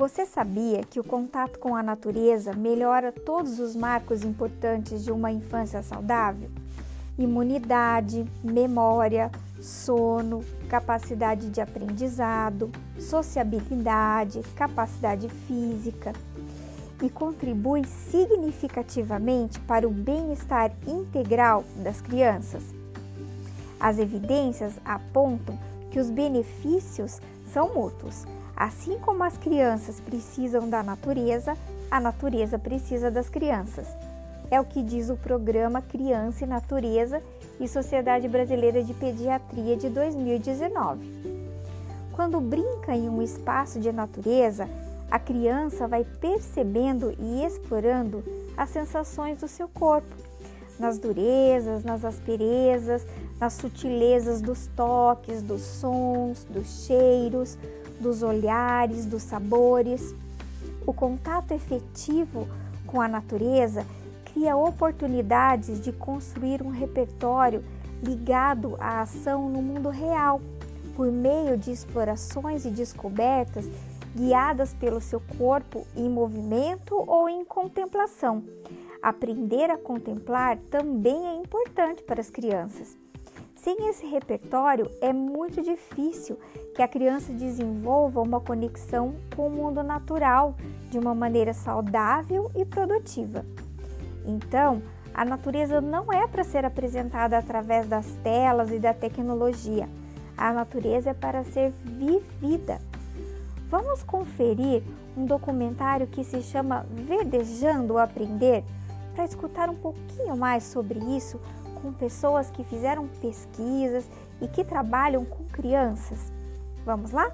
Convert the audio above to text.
Você sabia que o contato com a natureza melhora todos os marcos importantes de uma infância saudável? Imunidade, memória, sono, capacidade de aprendizado, sociabilidade, capacidade física e contribui significativamente para o bem-estar integral das crianças. As evidências apontam que os benefícios são mútuos. Assim como as crianças precisam da natureza, a natureza precisa das crianças. É o que diz o programa Criança e Natureza e Sociedade Brasileira de Pediatria de 2019. Quando brinca em um espaço de natureza, a criança vai percebendo e explorando as sensações do seu corpo, nas durezas, nas asperezas, nas sutilezas dos toques, dos sons, dos cheiros, dos olhares, dos sabores. O contato efetivo com a natureza cria oportunidades de construir um repertório ligado à ação no mundo real, por meio de explorações e descobertas guiadas pelo seu corpo em movimento ou em contemplação. Aprender a contemplar também é importante para as crianças. Sem esse repertório, é muito difícil que a criança desenvolva uma conexão com o mundo natural de uma maneira saudável e produtiva. Então, a natureza não é para ser apresentada através das telas e da tecnologia. A natureza é para ser vivida. Vamos conferir um documentário que se chama Verdejando o Aprender para escutar um pouquinho mais sobre isso com pessoas que fizeram pesquisas e que trabalham com crianças. Vamos lá?